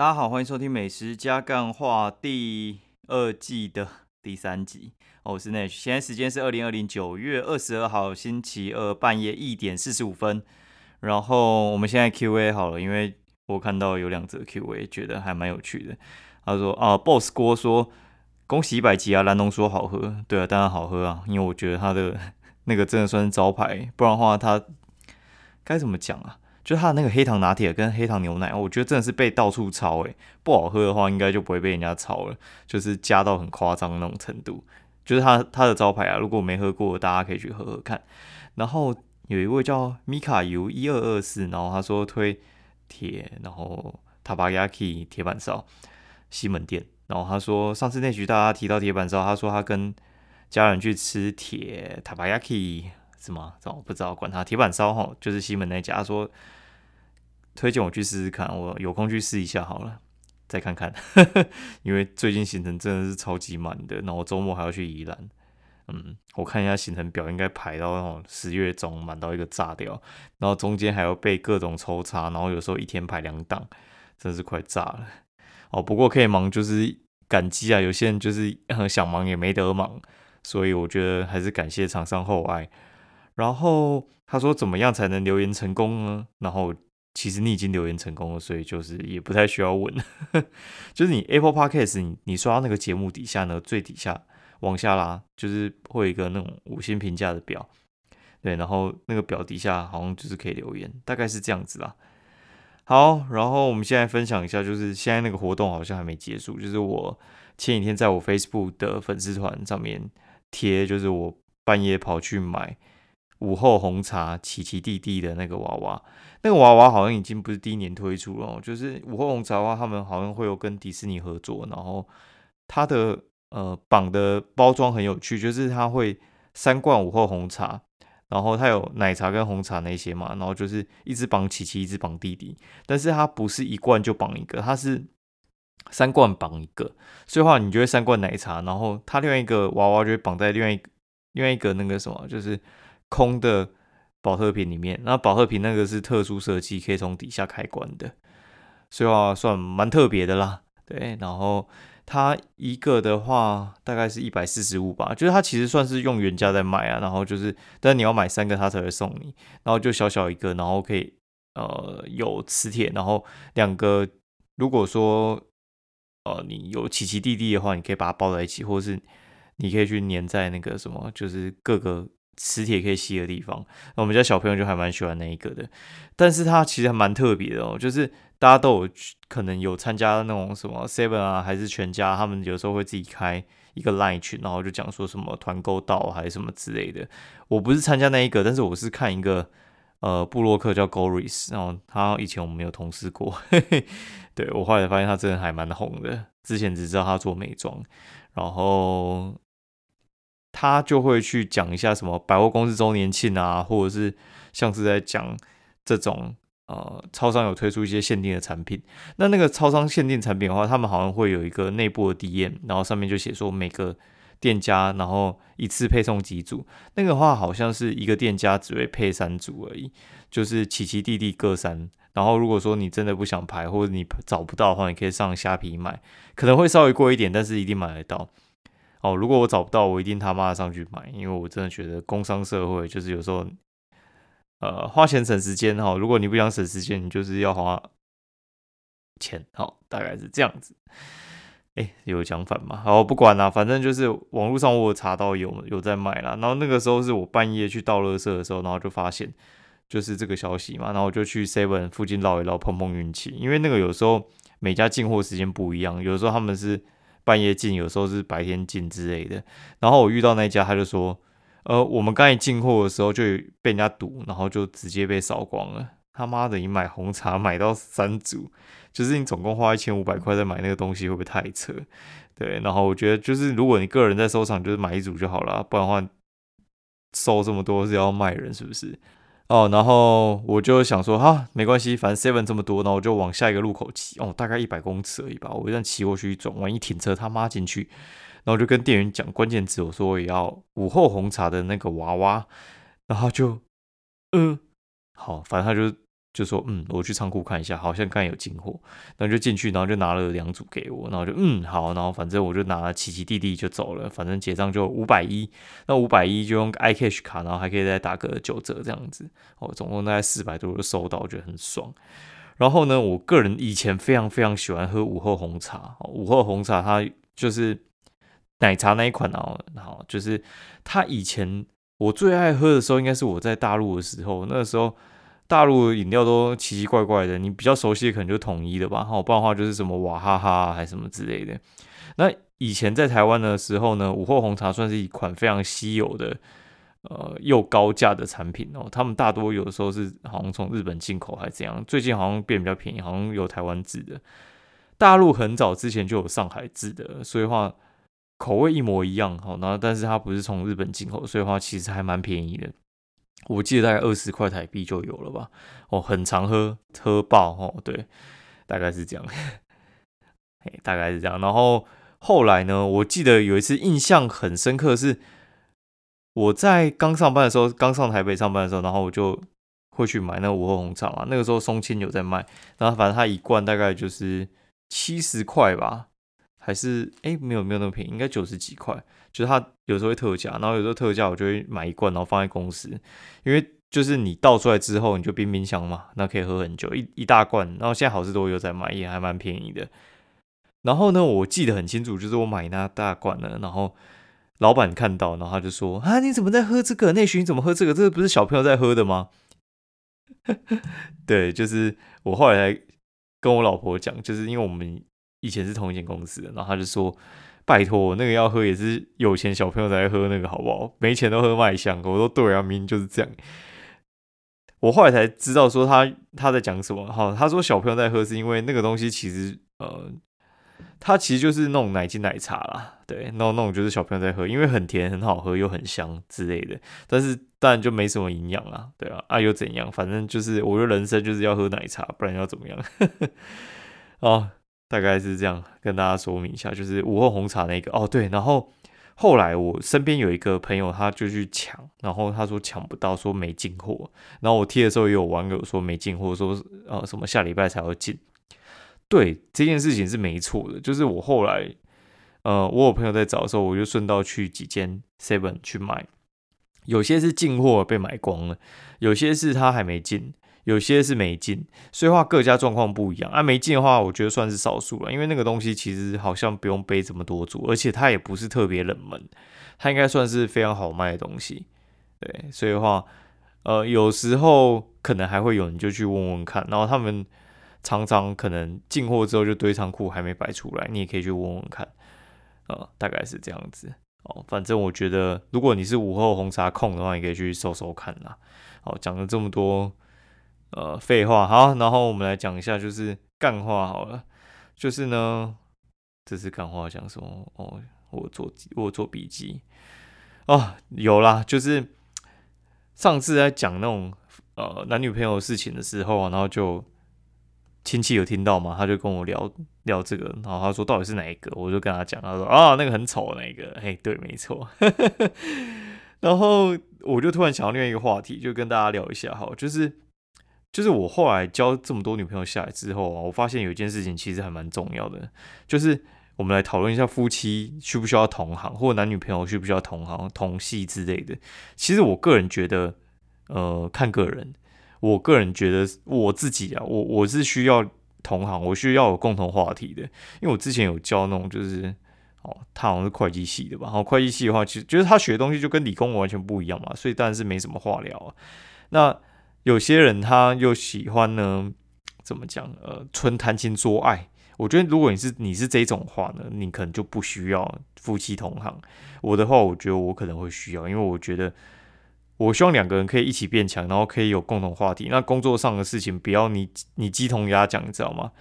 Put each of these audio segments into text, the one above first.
大家好，欢迎收听《美食加干话》第二季的第三集。我是 Nash，现在时间是二零二零九月二十二号星期二半夜一点四十五分。然后我们现在 Q&A 好了，因为我看到有两则 Q&A，觉得还蛮有趣的。他说啊，Boss 锅说恭喜一百集啊，蓝龙说好喝，对啊，当然好喝啊，因为我觉得他的 那个真的算是招牌，不然的话他该怎么讲啊？就它的那个黑糖拿铁跟黑糖牛奶，我觉得真的是被到处抄诶，不好喝的话应该就不会被人家抄了，就是加到很夸张那种程度，就是它它的招牌啊，如果没喝过，大家可以去喝喝看。然后有一位叫米卡油一二二四，然后他说推铁，然后塔巴亚 k 铁板烧西门店，然后他说上次那局大家提到铁板烧，他说他跟家人去吃铁塔巴亚 k 是吗？这我不知道，管他铁板烧哈，就是西门那家说推荐我去试试看，我有空去试一下好了，再看看。因为最近行程真的是超级满的，然后周末还要去宜兰，嗯，我看一下行程表，应该排到那种十月中满到一个炸掉，然后中间还要被各种抽查，然后有时候一天排两档，真是快炸了。哦，不过可以忙就是感激啊，有些人就是想忙也没得忙，所以我觉得还是感谢厂商厚爱。然后他说怎么样才能留言成功呢？然后其实你已经留言成功了，所以就是也不太需要问。就是你 Apple Podcast，你你刷那个节目底下呢，最底下往下拉，就是会有一个那种五星评价的表。对，然后那个表底下好像就是可以留言，大概是这样子啦。好，然后我们现在分享一下，就是现在那个活动好像还没结束，就是我前几天在我 Facebook 的粉丝团上面贴，就是我半夜跑去买。午后红茶，奇奇弟弟的那个娃娃，那个娃娃好像已经不是第一年推出了。就是午后红茶的话，他们好像会有跟迪士尼合作，然后它的呃绑的包装很有趣，就是它会三罐午后红茶，然后它有奶茶跟红茶那些嘛，然后就是一直绑琪琪，一直绑弟弟，但是它不是一罐就绑一个，它是三罐绑一个，所以话你就会三罐奶茶，然后它另外一个娃娃就会绑在另外一另外一个那个什么，就是。空的保特瓶里面，那保特瓶那个是特殊设计，可以从底下开关的，所以话算蛮特别的啦。对，然后它一个的话大概是一百四十五吧，就是它其实算是用原价在卖啊。然后就是，但你要买三个，它才会送你。然后就小小一个，然后可以呃有磁铁，然后两个，如果说呃你有奇奇弟弟的话，你可以把它包在一起，或者是你可以去粘在那个什么，就是各个。磁铁可以吸的地方，那我们家小朋友就还蛮喜欢那一个的，但是它其实还蛮特别的哦，就是大家都有可能有参加那种什么 Seven 啊，还是全家，他们有时候会自己开一个 Line 群，然后就讲说什么团购到还是什么之类的。我不是参加那一个，但是我是看一个呃布洛克叫 Goris，然后他以前我们没有同事过，对我后来发现他真的还蛮红的，之前只知道他做美妆，然后。他就会去讲一下什么百货公司周年庆啊，或者是像是在讲这种呃，超商有推出一些限定的产品。那那个超商限定产品的话，他们好像会有一个内部的 DM，然后上面就写说每个店家，然后一次配送几组。那个话好像是一个店家只会配三组而已，就是奇奇弟弟各三。然后如果说你真的不想排，或者你找不到的话，你可以上虾皮买，可能会稍微贵一点，但是一定买得到。哦，如果我找不到，我一定他妈上去买，因为我真的觉得工商社会就是有时候，呃，花钱省时间哈。如果你不想省时间，你就是要花钱，好，大概是这样子。哎，有讲反吗？好，不管了，反正就是网络上我查到有有在卖啦。然后那个时候是我半夜去倒垃圾的时候，然后就发现就是这个消息嘛，然后我就去 Seven 附近绕一绕，碰碰运气，因为那个有时候每家进货时间不一样，有时候他们是。半夜进，有时候是白天进之类的。然后我遇到那一家，他就说：“呃，我们刚才进货的时候就被人家堵，然后就直接被扫光了。他妈的，你买红茶买到三组，就是你总共花一千五百块在买那个东西，会不会太扯？对。然后我觉得，就是如果你个人在收藏，就是买一组就好了，不然的话收这么多是要卖人，是不是？”哦，然后我就想说，哈，没关系，反正 seven 这么多，然后我就往下一个路口骑，哦，大概一百公尺而已吧。我一旦骑过去，转万一停车，他妈进去，然后就跟店员讲关键词，我说我也要午后红茶的那个娃娃，然后就，嗯，好，反正他就就说嗯，我去仓库看一下，好像刚有进货，然后就进去，然后就拿了两组给我，然后就嗯好，然后反正我就拿了奇奇弟弟就走了，反正结账就五百一，那五百一就用 iCash 卡，然后还可以再打个九折这样子，哦，总共大概四百多就收到，我觉得很爽。然后呢，我个人以前非常非常喜欢喝午后红茶，午后红茶它就是奶茶那一款哦，好，就是它以前我最爱喝的时候，应该是我在大陆的时候，那个时候。大陆饮料都奇奇怪怪的，你比较熟悉的可能就统一的吧，好，不然的话就是什么娃哈哈还什么之类的。那以前在台湾的时候呢，午后红茶算是一款非常稀有的，呃，又高价的产品哦。他们大多有的时候是好像从日本进口还是怎样，最近好像变比较便宜，好像有台湾制的。大陆很早之前就有上海制的，所以话口味一模一样，好，然后但是它不是从日本进口，所以话其实还蛮便宜的。我记得大概二十块台币就有了吧？哦，很常喝，喝爆哦，对，大概是这样，哎，大概是这样。然后后来呢，我记得有一次印象很深刻，是我在刚上班的时候，刚上台北上班的时候，然后我就会去买那个午后红茶嘛。那个时候松青有在卖，然后反正它一罐大概就是七十块吧，还是哎没有没有那么便宜，应该九十几块。就是它有时候会特价，然后有时候特价我就会买一罐，然后放在公司，因为就是你倒出来之后你就冰冰箱嘛，那可以喝很久，一一大罐。然后现在好事多有在卖，也还蛮便宜的。然后呢，我记得很清楚，就是我买那大罐的，然后老板看到，然后他就说：“啊，你怎么在喝这个？那群怎么喝这个？这个不是小朋友在喝的吗？” 对，就是我后来跟我老婆讲，就是因为我们以前是同一间公司的，然后他就说。拜托，那个要喝也是有钱小朋友才喝那个，好不好？没钱都喝麦香。我说对啊，明明就是这样。我后来才知道说他他在讲什么。哈，他说小朋友在喝是因为那个东西其实呃，它其实就是那种奶精奶茶啦。对，那种那种就是小朋友在喝，因为很甜很好喝又很香之类的。但是当然就没什么营养啊，对啊，啊又怎样？反正就是我觉得人生就是要喝奶茶，不然要怎么样？哦。大概是这样跟大家说明一下，就是午后红茶那个。哦，对，然后后来我身边有一个朋友，他就去抢，然后他说抢不到，说没进货，然后我贴的时候也有网友说没进货，说呃什么下礼拜才会进，对这件事情是没错的，就是我后来呃我有朋友在找的时候，我就顺道去几间 Seven 去买，有些是进货被买光了，有些是他还没进。有些是没进，所以话各家状况不一样啊。没进的话，我觉得算是少数了，因为那个东西其实好像不用背这么多组，而且它也不是特别冷门，它应该算是非常好卖的东西。对，所以话，呃，有时候可能还会有人就去问问看，然后他们常常可能进货之后就堆仓库还没摆出来，你也可以去问问看，呃，大概是这样子哦。反正我觉得，如果你是午后红茶控的话，你可以去搜搜看啦。好，讲了这么多。呃，废话好，然后我们来讲一下，就是干话好了。就是呢，这是干话讲什么？哦，我做我做笔记哦，有啦，就是上次在讲那种呃男女朋友事情的时候啊，然后就亲戚有听到嘛，他就跟我聊聊这个，然后他说到底是哪一个？我就跟他讲，他说啊，那个很丑那个，嘿，对，没错。然后我就突然想到另外一个话题，就跟大家聊一下哈，就是。就是我后来交这么多女朋友下来之后啊，我发现有一件事情其实还蛮重要的，就是我们来讨论一下夫妻需不需要同行，或者男女朋友需不需要同行、同系之类的。其实我个人觉得，呃，看个人。我个人觉得我自己啊，我我是需要同行，我需要有共同话题的。因为我之前有教那种，就是哦，他好像是会计系的吧？然后会计系的话，其实就是他学的东西就跟理工完全不一样嘛，所以当然是没什么话聊啊。那有些人他又喜欢呢，怎么讲？呃，纯谈情说爱。我觉得如果你是你是这种话呢，你可能就不需要夫妻同行。我的话，我觉得我可能会需要，因为我觉得我希望两个人可以一起变强，然后可以有共同话题。那工作上的事情不要你你鸡同鸭讲，你知道吗？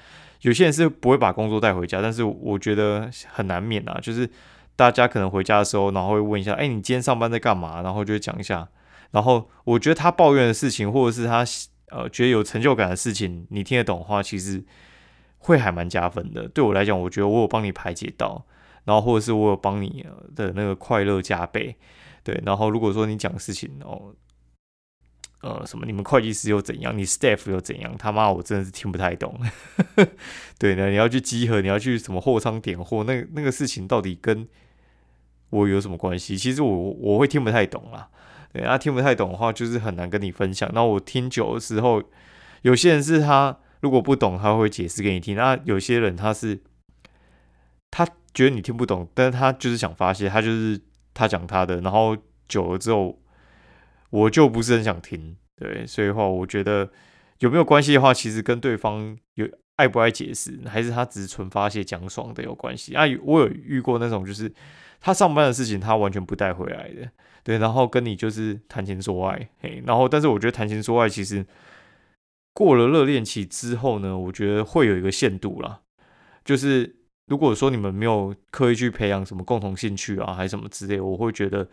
有些人是不会把工作带回家，但是我觉得很难免啊，就是大家可能回家的时候，然后会问一下，哎，你今天上班在干嘛？然后就讲一下。然后我觉得他抱怨的事情，或者是他呃觉得有成就感的事情，你听得懂的话，其实会还蛮加分的。对我来讲，我觉得我有帮你排解到，然后或者是我有帮你的那个快乐加倍。对，然后如果说你讲事情哦，呃，什么？你们会计师又怎样？你 staff 又怎样？他妈，我真的是听不太懂。对呢，你要去集合，你要去什么货仓点货，那那个事情到底跟我有什么关系？其实我我会听不太懂啦。对，他听不太懂的话，就是很难跟你分享。那我听久的时候，有些人是他如果不懂，他会解释给你听。那有些人他是他觉得你听不懂，但是他就是想发泄，他就是他讲他的，然后久了之后。我就不是很想听，对，所以话我觉得有没有关系的话，其实跟对方有爱不爱解释，还是他只是纯发泄讲爽的有关系啊。我有遇过那种，就是他上班的事情他完全不带回来的，对，然后跟你就是谈情说爱，嘿，然后但是我觉得谈情说爱其实过了热恋期之后呢，我觉得会有一个限度啦，就是如果说你们没有刻意去培养什么共同兴趣啊，还是什么之类，我会觉得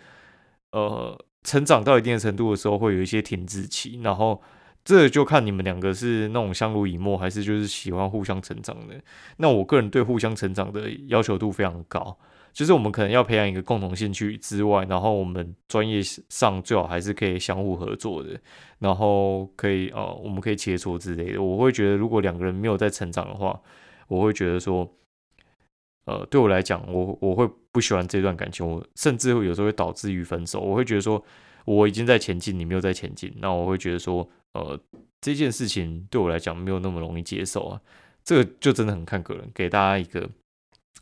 呃。成长到一定的程度的时候，会有一些停滞期，然后这就看你们两个是那种相濡以沫，还是就是喜欢互相成长的。那我个人对互相成长的要求度非常高，就是我们可能要培养一个共同兴趣之外，然后我们专业上最好还是可以相互合作的，然后可以呃，我们可以切磋之类的。我会觉得，如果两个人没有在成长的话，我会觉得说。呃，对我来讲，我我会不喜欢这段感情，我甚至有时候会导致于分手。我会觉得说，我已经在前进，你没有在前进，那我会觉得说，呃，这件事情对我来讲没有那么容易接受啊。这个就真的很看个人，给大家一个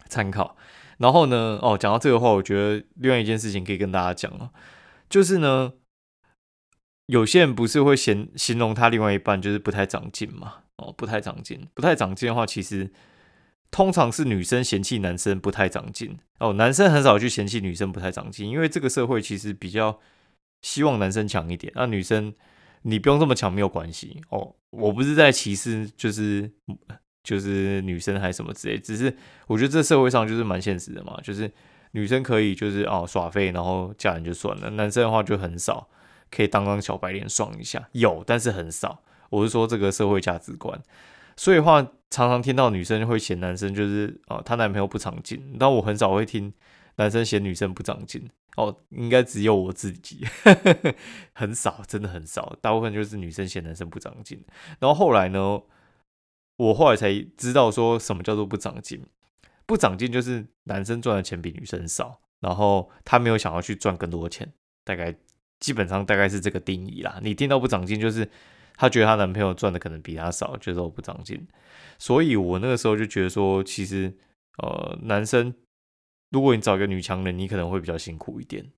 参考。然后呢，哦，讲到这个话，我觉得另外一件事情可以跟大家讲啊，就是呢，有些人不是会形形容他另外一半就是不太长进嘛？哦，不太长进，不太长进的话，其实。通常是女生嫌弃男生不太长进哦，男生很少去嫌弃女生不太长进，因为这个社会其实比较希望男生强一点，那女生你不用这么强没有关系哦。我不是在歧视，就是就是女生还什么之类，只是我觉得这社会上就是蛮现实的嘛，就是女生可以就是哦耍废，然后嫁人就算了，男生的话就很少可以当当小白脸爽一下，有但是很少。我是说这个社会价值观。所以话常常听到女生会嫌男生就是哦，她男朋友不长进，但我很少会听男生嫌女生不长进哦，应该只有我自己，很少，真的很少，大部分就是女生嫌男生不长进。然后后来呢，我后来才知道说什么叫做不长进，不长进就是男生赚的钱比女生少，然后他没有想要去赚更多的钱，大概基本上大概是这个定义啦。你听到不长进就是。她觉得她男朋友赚的可能比她少，觉得我不长进，所以我那个时候就觉得说，其实呃，男生如果你找一个女强人，你可能会比较辛苦一点，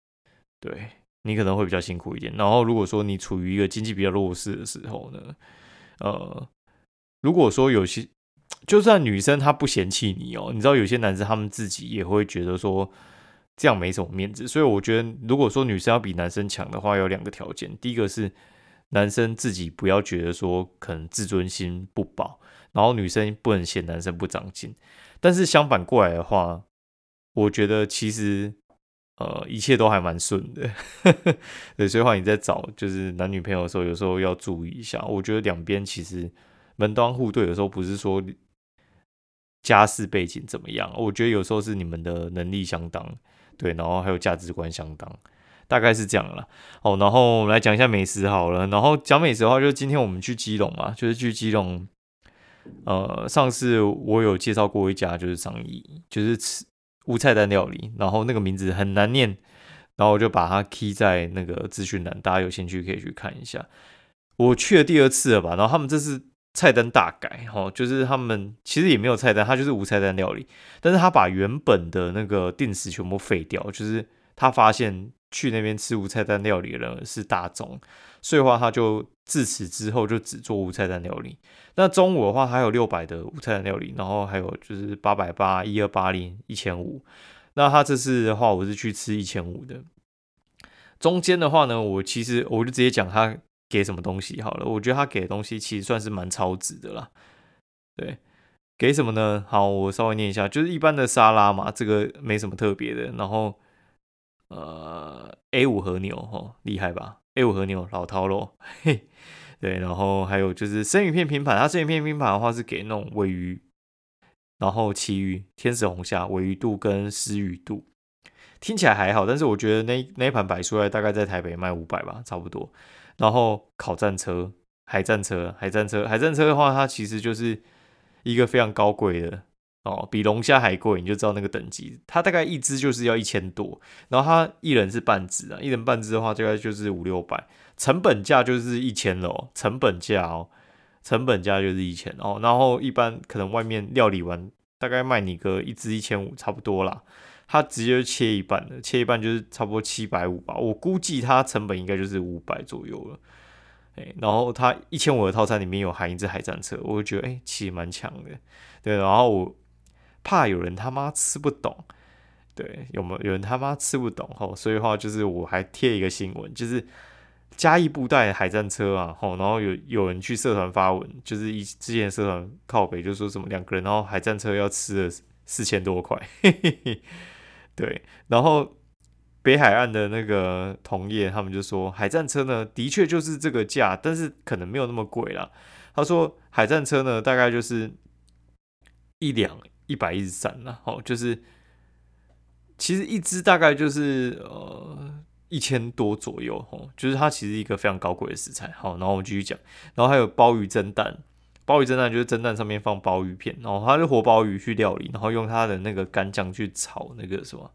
对你可能会比较辛苦一点。然后如果说你处于一个经济比较弱势的时候呢，呃，如果说有些就算女生她不嫌弃你哦，你知道有些男生他们自己也会觉得说这样没什么面子，所以我觉得如果说女生要比男生强的话，有两个条件，第一个是。男生自己不要觉得说可能自尊心不保，然后女生不能嫌男生不长进。但是相反过来的话，我觉得其实呃一切都还蛮顺的。对，所以话你在找就是男女朋友的时候，有时候要注意一下。我觉得两边其实门当户对，有时候不是说家世背景怎么样，我觉得有时候是你们的能力相当，对，然后还有价值观相当。大概是这样了哦，然后我们来讲一下美食好了。然后讲美食的话，就今天我们去基隆嘛，就是去基隆。呃，上次我有介绍过一家，就是上一，就是吃无菜单料理，然后那个名字很难念，然后我就把它 key 在那个资讯栏，大家有兴趣可以去看一下。我去了第二次了吧，然后他们这次菜单大改，哈，就是他们其实也没有菜单，它就是无菜单料理，但是他把原本的那个定时全部废掉，就是他发现。去那边吃无菜单料理的人是大众，所以话他就自此之后就只做无菜单料理。那中午的话还有六百的无菜单料理，然后还有就是八百八、一二八零、一千五。那他这次的话，我是去吃一千五的。中间的话呢，我其实我就直接讲他给什么东西好了。我觉得他给的东西其实算是蛮超值的啦。对，给什么呢？好，我稍微念一下，就是一般的沙拉嘛，这个没什么特别的。然后。呃，A 五和牛哦，厉害吧？A 五和牛老饕咯，嘿，对，然后还有就是生鱼片拼盘，它生鱼片拼盘的话是给那种尾鱼，然后旗鱼、天使红虾、尾鱼肚跟丝鱼肚，听起来还好，但是我觉得那那一盘摆出来大概在台北卖五百吧，差不多。然后烤战车、海战车、海战车、海战车的话，它其实就是一个非常高贵的哦，比龙虾还贵，你就知道那个等级。它大概一只就是要一千多，然后它一人是半只啊，一人半只的话，大概就是五六百，成本价就是一千了，成本价哦，成本价就是一千哦，然后一般可能外面料理完，大概卖你个一只一千五，差不多啦。他直接切一半的，切一半就是差不多七百五吧。我估计它成本应该就是五百左右了。哎，然后它一千五的套餐里面有含一只海战车，我就觉得哎，其实蛮强的。对，然后我怕有人他妈吃不懂，对，有没有有人他妈吃不懂？吼，所以话就是我还贴一个新闻，就是嘉义布袋海战车啊，吼，然后有有人去社团发文，就是一之前社团靠北就说什么两个人，然后海战车要吃了四千多块。嘿嘿嘿对，然后北海岸的那个同业，他们就说海战车呢，的确就是这个价，但是可能没有那么贵啦。他说海战车呢，大概就是一两一百一十三啦，哦，就是其实一只大概就是呃一千多左右，哦，就是它其实一个非常高贵的食材。好，然后我们继续讲，然后还有鲍鱼蒸蛋。鲍鱼蒸蛋就是蒸蛋上面放鲍鱼片，然后它是活鲍鱼去料理，然后用它的那个干酱去炒那个什么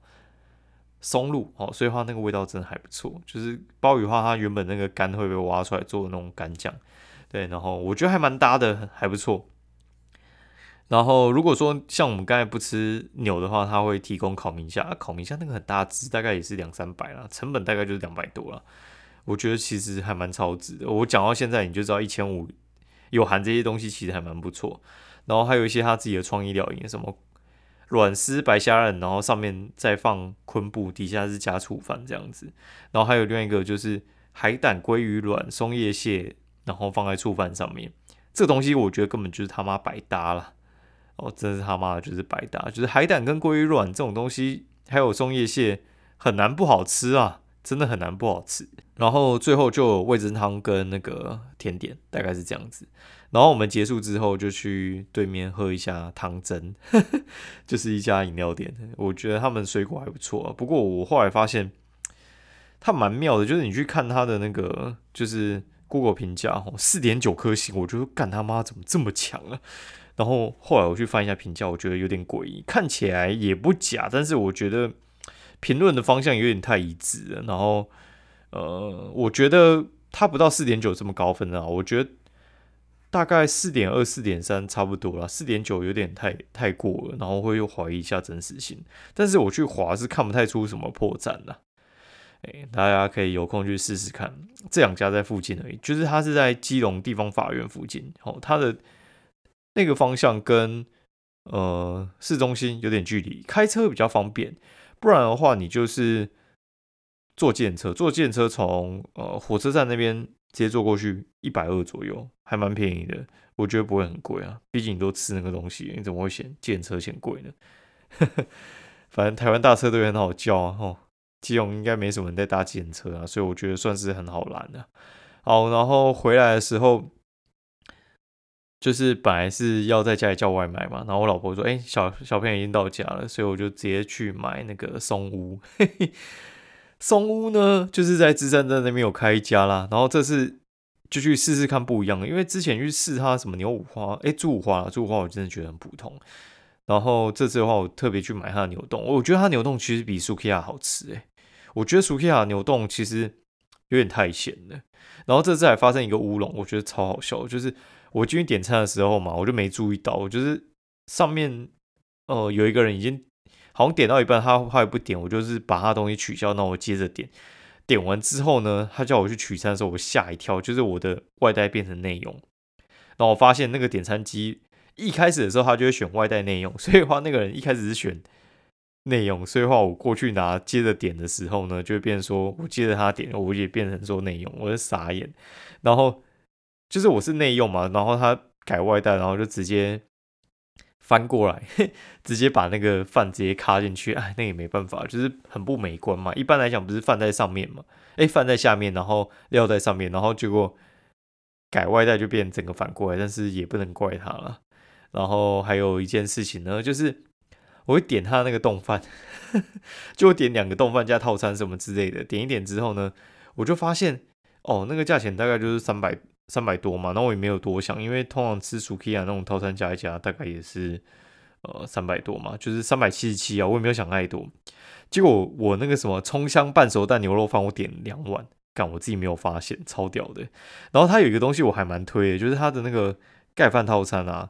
松露哦，所以话那个味道真的还不错。就是鲍鱼话，它原本那个肝会被挖出来做的那种干酱，对，然后我觉得还蛮搭的，还不错。然后如果说像我们刚才不吃牛的话，它会提供烤明虾，烤明虾那个很大只，大概也是两三百啦，成本大概就是两百多了。我觉得其实还蛮超值的。我讲到现在，你就知道一千五。有含这些东西其实还蛮不错，然后还有一些他自己的创意料理，什么软丝白虾仁，然后上面再放昆布，底下是加醋饭这样子，然后还有另外一个就是海胆鲑鱼卵松叶蟹，然后放在醋饭上面，这东西我觉得根本就是他妈百搭了，哦，真是他妈的就是百搭，就是海胆跟鲑鱼卵这种东西，还有松叶蟹很难不好吃啊，真的很难不好吃。然后最后就味噌汤跟那个甜点，大概是这样子。然后我们结束之后就去对面喝一下汤蒸，就是一家饮料店。我觉得他们水果还不错。不过我后来发现，它蛮妙的，就是你去看它的那个就是 Google 评价，四点九颗星，我觉得干他妈怎么这么强啊？然后后来我去翻一下评价，我觉得有点诡异，看起来也不假，但是我觉得评论的方向有点太一致了。然后。呃，我觉得它不到四点九这么高分啊，我觉得大概四点二、四点三差不多了，四点九有点太太过了，然后会又怀疑一下真实性。但是我去划是看不太出什么破绽的，哎，大家可以有空去试试看。这两家在附近而已，就是它是在基隆地方法院附近，哦，它的那个方向跟呃市中心有点距离，开车比较方便，不然的话你就是。坐电车，坐电车从呃火车站那边直接坐过去，一百二左右，还蛮便宜的。我觉得不会很贵啊，毕竟你都吃那个东西，你怎么会嫌电车嫌贵呢？反正台湾大车都很好叫啊，吼，基隆应该没什么人在搭电车啊，所以我觉得算是很好拦的。好，然后回来的时候，就是本来是要在家里叫外卖嘛，然后我老婆说，哎，小小朋友已经到家了，所以我就直接去买那个松屋。松屋呢，就是在芝山站那边有开一家啦，然后这次就去试试看不一样的，因为之前去试它什么牛五花，哎，猪五花，猪五花我真的觉得很普通。然后这次的话，我特别去买它的牛冻，我觉得它牛冻其实比苏 K 亚好吃，哎，我觉得苏 K 亚牛冻其实有点太咸了。然后这次还发生一个乌龙，我觉得超好笑，就是我进去点餐的时候嘛，我就没注意到，我就是上面呃有一个人已经。好像点到一半，他他也不点，我就是把他东西取消，那我接着点。点完之后呢，他叫我去取餐的时候，我吓一跳，就是我的外带变成内用。然后我发现那个点餐机一开始的时候，他就会选外带内用，所以话那个人一开始是选内用，所以话我过去拿接着点的时候呢，就会变成说我接着他点，我也变成说内用，我就傻眼。然后就是我是内用嘛，然后他改外带，然后就直接。翻过来，直接把那个饭直接卡进去，哎，那也没办法，就是很不美观嘛。一般来讲，不是饭在上面嘛？哎，饭在下面，然后料在上面，然后结果改外带就变整个反过来，但是也不能怪他了。然后还有一件事情呢，就是我会点他那个冻饭，就点两个冻饭加套餐什么之类的，点一点之后呢，我就发现哦，那个价钱大概就是三百三百多嘛，那我也没有多想，因为通常吃薯 K 啊那种套餐加一加，大概也是呃三百多嘛，就是三百七十七啊，我也没有想太多。结果我那个什么葱香半熟蛋牛肉饭，我点两碗，干我自己没有发现，超屌的。然后它有一个东西我还蛮推的，就是它的那个盖饭套餐啊，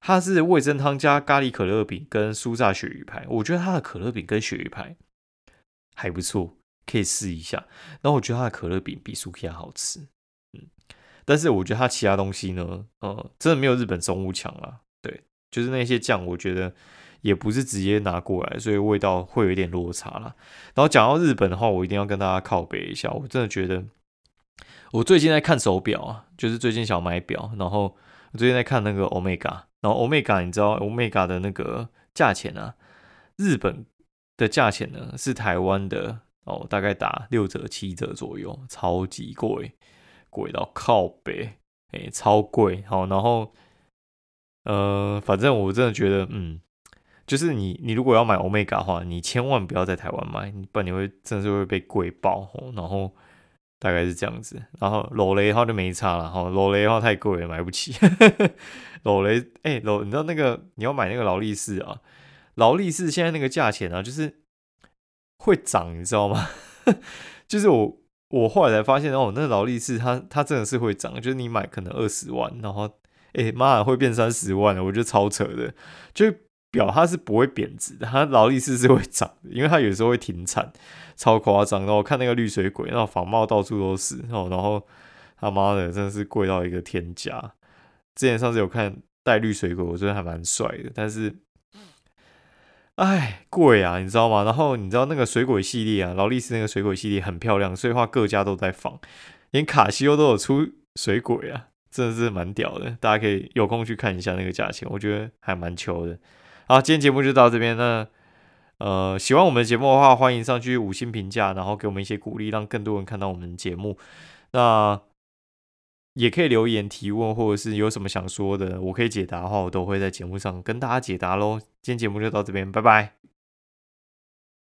它是味增汤加咖喱可乐饼跟酥炸鳕鱼排，我觉得它的可乐饼跟鳕鱼排还不错。可以试一下，然后我觉得它的可乐饼比苏 K 好吃，但是我觉得它其他东西呢，呃，真的没有日本中物强啊。对，就是那些酱，我觉得也不是直接拿过来，所以味道会有一点落差啦。然后讲到日本的话，我一定要跟大家靠背一下，我真的觉得，我最近在看手表啊，就是最近想买表，然后我最近在看那个 Omega，然后 Omega 你知道 Omega 的那个价钱啊，日本的价钱呢是台湾的。哦，大概打六折七折左右，超级贵，贵到靠北，哎，超贵。好，然后，呃，反正我真的觉得，嗯，就是你，你如果要买欧米伽的话，你千万不要在台湾买，不然你会真的是会被贵爆。然后大概是这样子。然后裸雷的话就没差了，哈，裸雷的话太贵了，买不起。裸雷，哎，裸，你知道那个你要买那个劳力士啊？劳力士现在那个价钱啊，就是。会涨，你知道吗？就是我，我后来才发现哦，那劳力士它它真的是会涨，就是你买可能二十万，然后哎妈呀会变三十万了，我觉得超扯的。就表它是不会贬值的，它劳力士是会涨的，因为它有时候会停产，超夸张。然后看那个绿水鬼，那仿冒到处都是哦，然后他妈的真的是贵到一个天价。之前上次有看戴绿水鬼，我觉得还蛮帅的，但是。哎，贵啊，你知道吗？然后你知道那个水鬼系列啊，劳力士那个水鬼系列很漂亮，所以话各家都在仿，连卡西欧都有出水鬼啊，真的是蛮屌的。大家可以有空去看一下那个价钱，我觉得还蛮球的。好，今天节目就到这边。那呃，喜欢我们的节目的话，欢迎上去五星评价，然后给我们一些鼓励，让更多人看到我们的节目。那也可以留言提问，或者是有什么想说的，我可以解答的话，我都会在节目上跟大家解答喽。今天节目就到这边，拜拜。